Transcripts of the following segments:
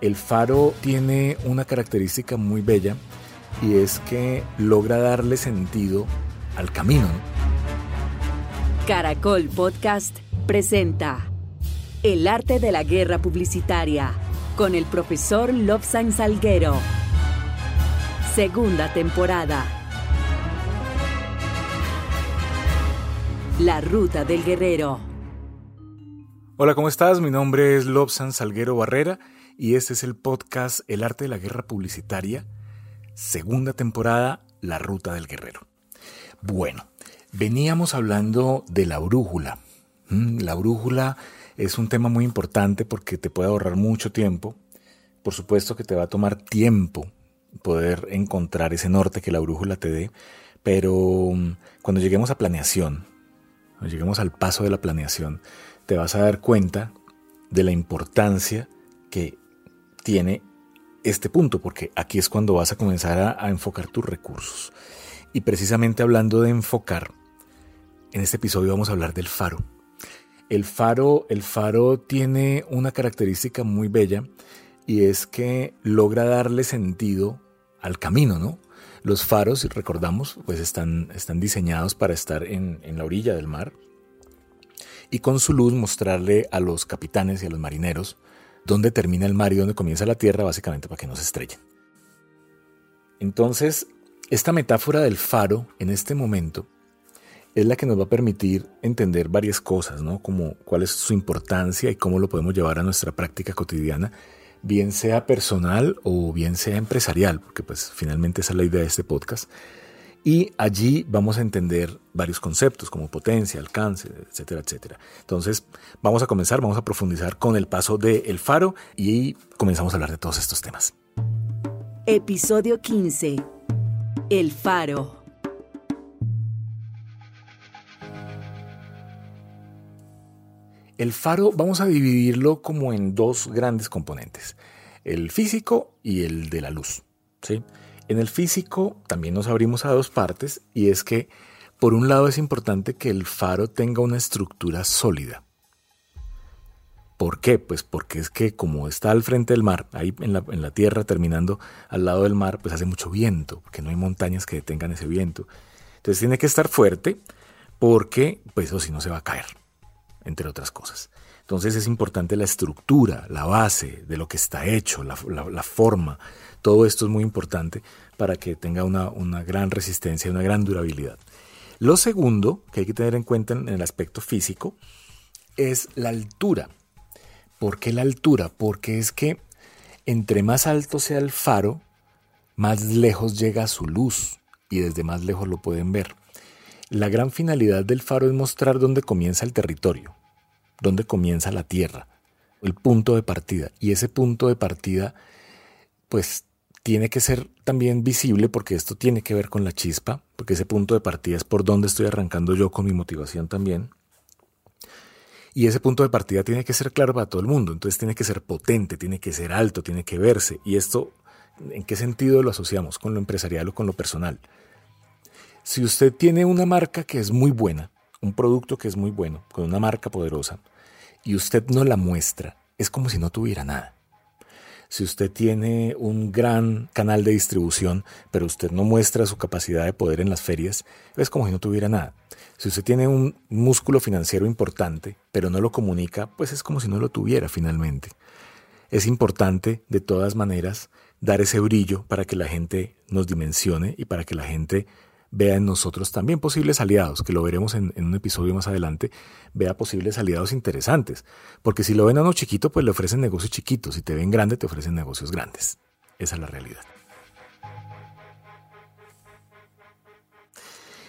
El faro tiene una característica muy bella y es que logra darle sentido al camino. Caracol Podcast presenta El arte de la guerra publicitaria con el profesor Lobsan Salguero. Segunda temporada. La ruta del guerrero. Hola, ¿cómo estás? Mi nombre es Lobsan Salguero Barrera y este es el podcast El arte de la guerra publicitaria, segunda temporada, La ruta del guerrero. Bueno, veníamos hablando de la brújula. Mm, la brújula es un tema muy importante porque te puede ahorrar mucho tiempo. Por supuesto que te va a tomar tiempo poder encontrar ese norte que la brújula te dé, pero mm, cuando lleguemos a planeación, cuando lleguemos al paso de la planeación, te vas a dar cuenta de la importancia que tiene este punto, porque aquí es cuando vas a comenzar a, enfocar tus recursos. Y precisamente hablando de enfocar, en este episodio vamos a hablar del faro. El faro, el faro tiene una característica muy bella y es que logra darle sentido al camino, ¿no? Los faros, recordamos, pues están, están diseñados para estar en, en la orilla del mar y con su luz mostrarle a los capitanes y a los marineros dónde termina el mar y dónde comienza la tierra, básicamente para que no se estrellen. Entonces, esta metáfora del faro en este momento es la que nos va a permitir entender varias cosas, ¿no? Como cuál es su importancia y cómo lo podemos llevar a nuestra práctica cotidiana, bien sea personal o bien sea empresarial, porque pues finalmente esa es la idea de este podcast. Y allí vamos a entender varios conceptos como potencia, alcance, etcétera, etcétera. Entonces, vamos a comenzar, vamos a profundizar con el paso de El Faro y comenzamos a hablar de todos estos temas. Episodio 15. El Faro. El faro vamos a dividirlo como en dos grandes componentes, el físico y el de la luz. ¿sí? En el físico también nos abrimos a dos partes y es que por un lado es importante que el faro tenga una estructura sólida. ¿Por qué? Pues porque es que como está al frente del mar, ahí en la, tierra terminando al lado del mar, pues hace mucho viento, porque no hay montañas que detengan ese viento. Entonces tiene que estar fuerte porque pues eso si no se va a caer, entre otras cosas. Entonces es importante la estructura, la base de lo que está hecho, la, forma, todo esto es muy importante para que tenga una, gran resistencia, una gran durabilidad. Lo segundo que hay que tener en cuenta en el aspecto físico es la altura. ¿Por qué la altura? Porque es que entre más alto sea el faro, más lejos llega su luz y desde más lejos lo pueden ver. La gran finalidad del faro es mostrar dónde comienza el territorio, dónde comienza la tierra, el punto de partida. Y ese punto de partida, pues tiene que ser también visible porque esto tiene que ver con la chispa, porque ese punto de partida es por donde estoy arrancando yo con mi motivación también. Y ese punto de partida tiene que ser claro para todo el mundo, entonces tiene que ser potente, tiene que ser alto, tiene que verse. Y esto, ¿en qué sentido lo asociamos? ¿Con lo empresarial o con lo personal? Si usted tiene una marca que es muy buena, un producto que es muy bueno, con una marca poderosa, y usted no la muestra, es como si no tuviera nada. Si usted tiene un gran canal de distribución, pero usted no muestra su capacidad de poder en las ferias, es como si no tuviera nada. Si usted tiene un músculo financiero importante, pero no lo comunica, pues es como si no lo tuviera finalmente. Es importante, de todas maneras, dar ese brillo para que la gente nos dimensione y para que la gente vea en nosotros también posibles aliados, que lo veremos en, un episodio más adelante, vea posibles aliados interesantes. Porque si lo ven a uno chiquito, pues le ofrecen negocios chiquitos. Si te ven grande, te ofrecen negocios grandes. Esa es la realidad.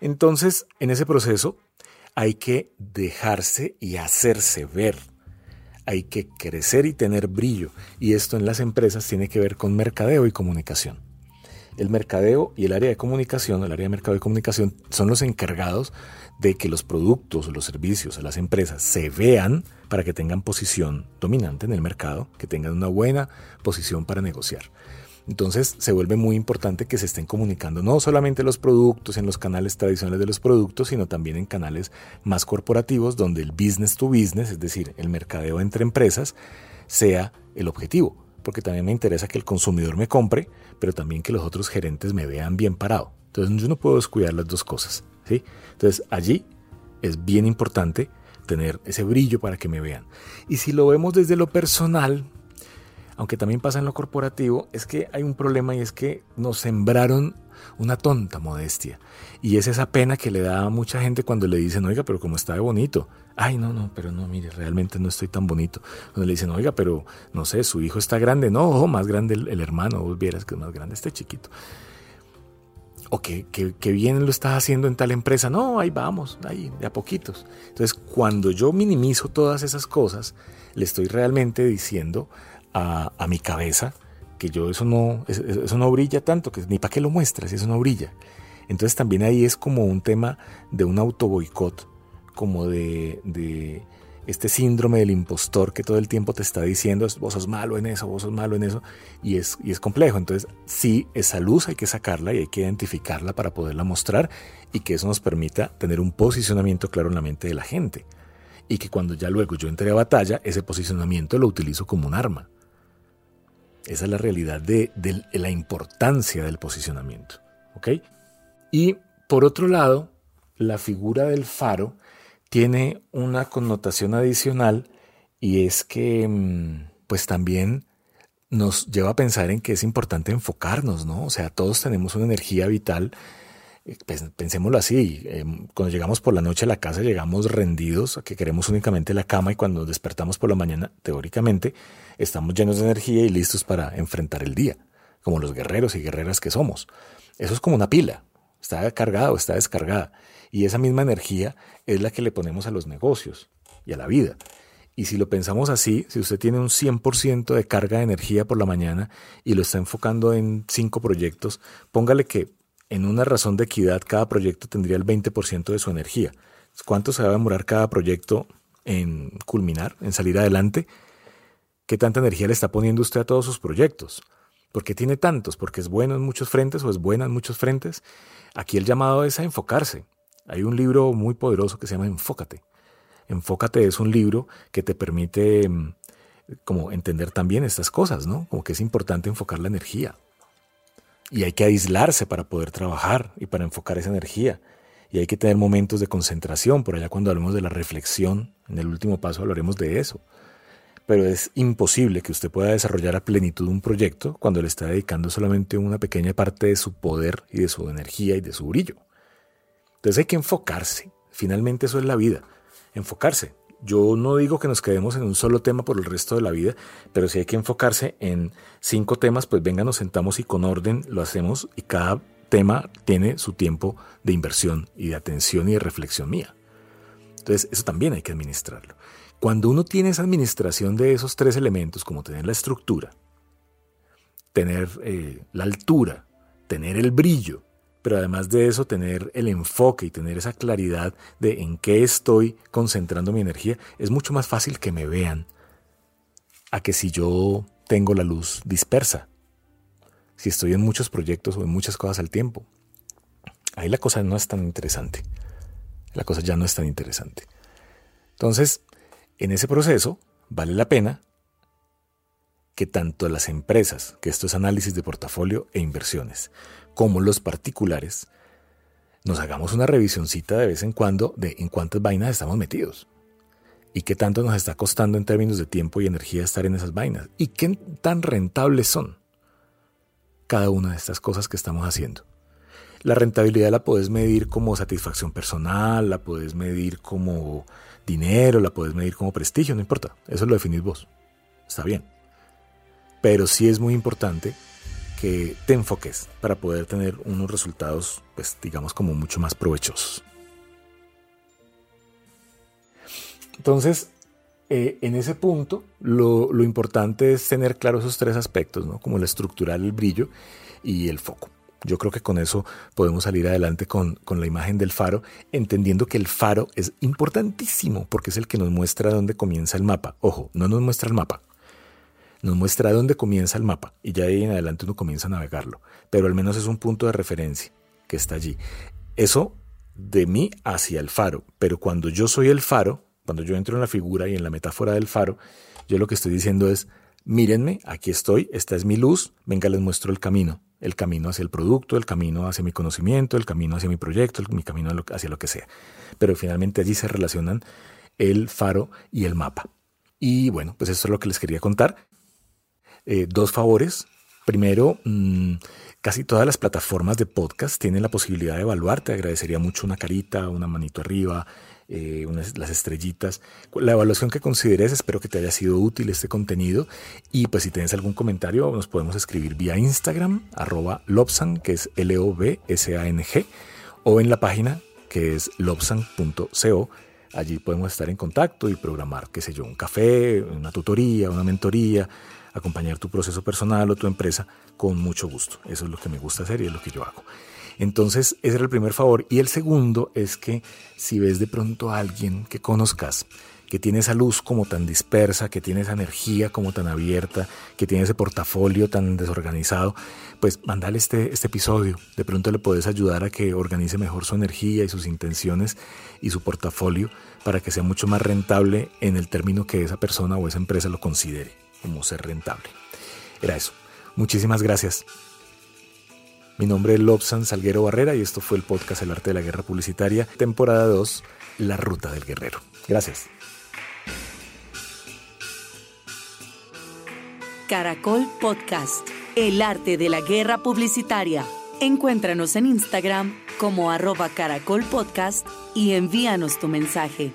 Entonces, en ese proceso hay que dejarse y hacerse ver. Hay que crecer y tener brillo. Y esto en las empresas tiene que ver con mercadeo y comunicación el mercadeo y el área de comunicación, el área de mercado y comunicación, son los encargados de que los productos, los servicios, las empresas se vean para que tengan posición dominante en el mercado, que tengan una buena posición para negociar. Entonces se vuelve muy importante que se estén comunicando no solamente los productos en los canales tradicionales de los productos, sino también en canales más corporativos donde el business to business, es decir, el mercadeo entre empresas, sea el objetivo porque también me interesa que el consumidor me compre, pero también que los otros gerentes me vean bien parado. Entonces yo no puedo descuidar las dos cosas. ¿sí? Entonces allí es bien importante tener ese brillo para que me vean. Y si lo vemos desde lo personal, aunque también pasa en lo corporativo, es que hay un problema y es que nos sembraron una tonta modestia. Y es esa pena que le da a mucha gente cuando le dicen, oiga, pero como está de bonito. Ay, no, no, pero no, mire, realmente no estoy tan bonito. Cuando le dicen, oiga, pero no sé, su hijo está grande. No, más grande el, hermano, vos vieras que es más grande este chiquito. O que, que, bien lo estás haciendo en tal empresa. No, ahí vamos, ahí, de a poquitos. Entonces, cuando yo minimizo todas esas cosas, le estoy realmente diciendo a, a mi cabeza, que yo eso no, eso no brilla tanto, que ni para qué lo muestras, eso no brilla. Entonces también ahí es como un tema de un auto boicot, como de, de, este síndrome del impostor que todo el tiempo te está diciendo, vos sos malo en eso, vos sos malo en eso, y es, y es complejo. Entonces sí, esa luz hay que sacarla y hay que identificarla para poderla mostrar y que eso nos permita tener un posicionamiento claro en la mente de la gente. Y que cuando ya luego yo entre a batalla, ese posicionamiento lo utilizo como un arma. Esa es la realidad de, la importancia del posicionamiento. ¿ok? Y por otro lado, la figura del faro tiene una connotación adicional y es que mm, pues también nos lleva a pensar en que es importante enfocarnos, ¿no? O sea, todos tenemos una energía vital pensémoslo así, em, cuando llegamos por la noche a la casa llegamos rendidos, que queremos únicamente la cama y cuando despertamos por la mañana, teóricamente, estamos llenos de energía y listos para enfrentar el día, como los guerreros y guerreras que somos. Eso es como una pila, está cargada o está descargada. Y esa misma energía es la que le ponemos a los negocios y a la vida. Y si lo pensamos así, si usted tiene un 100% de carga de energía por la mañana y lo está enfocando en cinco proyectos, póngale que en una razón de equidad, cada proyecto tendría el 20% de su energía. ¿Cuánto se va a demorar cada proyecto en culminar, en salir adelante? ¿Qué tanta energía le está poniendo usted a todos sus proyectos? ¿Por qué tiene tantos? ¿Porque es bueno en muchos frentes o es buena en muchos frentes? Aquí el llamado es a enfocarse. Hay un libro muy poderoso que se llama Enfócate. Enfócate es un libro que te permite mm, como entender también estas cosas, ¿no? Como que es importante enfocar la energía. Y hay que aislarse para poder trabajar y para enfocar esa energía. Y hay que tener momentos de concentración. Por allá cuando hablemos de la reflexión, en el último paso hablaremos de eso. Pero es imposible que usted pueda desarrollar a plenitud un proyecto cuando le está dedicando solamente una pequeña parte de su poder y de su energía y de su brillo. Entonces hay que enfocarse. Finalmente eso es la vida. Enfocarse. Yo no digo que nos quedemos en un solo tema por el resto de la vida, pero si hay que enfocarse en cinco temas, pues venga, nos sentamos y con orden lo hacemos y cada tema tiene su tiempo de inversión y de atención y de reflexión mía. Entonces, eso también hay que administrarlo. Cuando uno tiene esa administración de esos tres elementos, como tener la estructura, tener eh, la altura, tener el brillo pero además de eso tener el enfoque y tener esa claridad de en qué estoy concentrando mi energía, es mucho más fácil que me vean a que si yo tengo la luz dispersa, si estoy en muchos proyectos o en muchas cosas al tiempo. Ahí la cosa no es tan interesante. La cosa ya no es tan interesante. Entonces, en ese proceso, vale la pena que tanto las empresas, que esto es análisis de portafolio e inversiones, como los particulares, nos hagamos una revisioncita de vez en cuando de en cuántas vainas estamos metidos y qué tanto nos está costando en términos de tiempo y energía estar en esas vainas y qué tan rentables son cada una de estas cosas que estamos haciendo. La rentabilidad la puedes medir como satisfacción personal, la puedes medir como dinero, la puedes medir como prestigio, no importa, eso lo definís vos. Está bien. Pero sí es muy importante que te enfoques para poder tener unos resultados, pues digamos, como mucho más provechosos. Entonces, eh, en ese punto, lo, importante es tener claro esos tres aspectos, ¿no? Como el estructural, el brillo y el foco. Yo creo que con eso podemos salir adelante con, con, la imagen del faro, entendiendo que el faro es importantísimo porque es el que nos muestra dónde comienza el mapa. Ojo, no nos muestra el mapa, nos muestra dónde comienza el mapa y ya de ahí en adelante uno comienza a navegarlo, pero al menos es un punto de referencia que está allí. Eso de mí hacia el faro, pero cuando yo soy el faro, cuando yo entro en la figura y en la metáfora del faro, yo lo que estoy diciendo es mírenme, aquí estoy, esta es mi luz, venga, les muestro el camino, el camino hacia el producto, el camino hacia mi conocimiento, el camino hacia mi proyecto, el, mi camino hacia lo que sea. Pero finalmente allí se relacionan el faro y el mapa. Y bueno, pues esto es lo que les quería contar. Eh, dos favores. Primero, mm, casi todas las plataformas de podcast tienen la posibilidad de evaluar. Te agradecería mucho una carita, una manito arriba, eh, las estrellitas. La evaluación que consideres, espero que te haya sido útil este contenido. Y pues si tienes algún comentario, nos podemos escribir vía Instagram, arroba que es L-O-B-S-A-N-G, o en la página que es lobsan.co. Allí podemos estar en contacto y programar, qué sé yo, un café, una tutoría, una mentoría, acompañar tu proceso personal o tu empresa con mucho gusto. Eso es lo que me gusta hacer y es lo que yo hago. Entonces, ese era el primer favor. Y el segundo es que si ves de pronto a alguien que conozcas, que tiene esa luz como tan dispersa, que tiene esa energía como tan abierta, que tiene ese portafolio tan desorganizado, pues mandale este, este episodio. De pronto le puedes ayudar a que organice mejor su energía y sus intenciones y su portafolio para que sea mucho más rentable en el término que esa persona o esa empresa lo considere como ser rentable. Era eso. Muchísimas gracias. Mi nombre es Lobsan Salguero Barrera y esto fue el podcast El Arte de la Guerra Publicitaria, temporada 2, La Ruta del Guerrero. Gracias. Caracol Podcast, El Arte de la Guerra Publicitaria. Encuéntranos en Instagram como arroba Caracol y envíanos tu mensaje.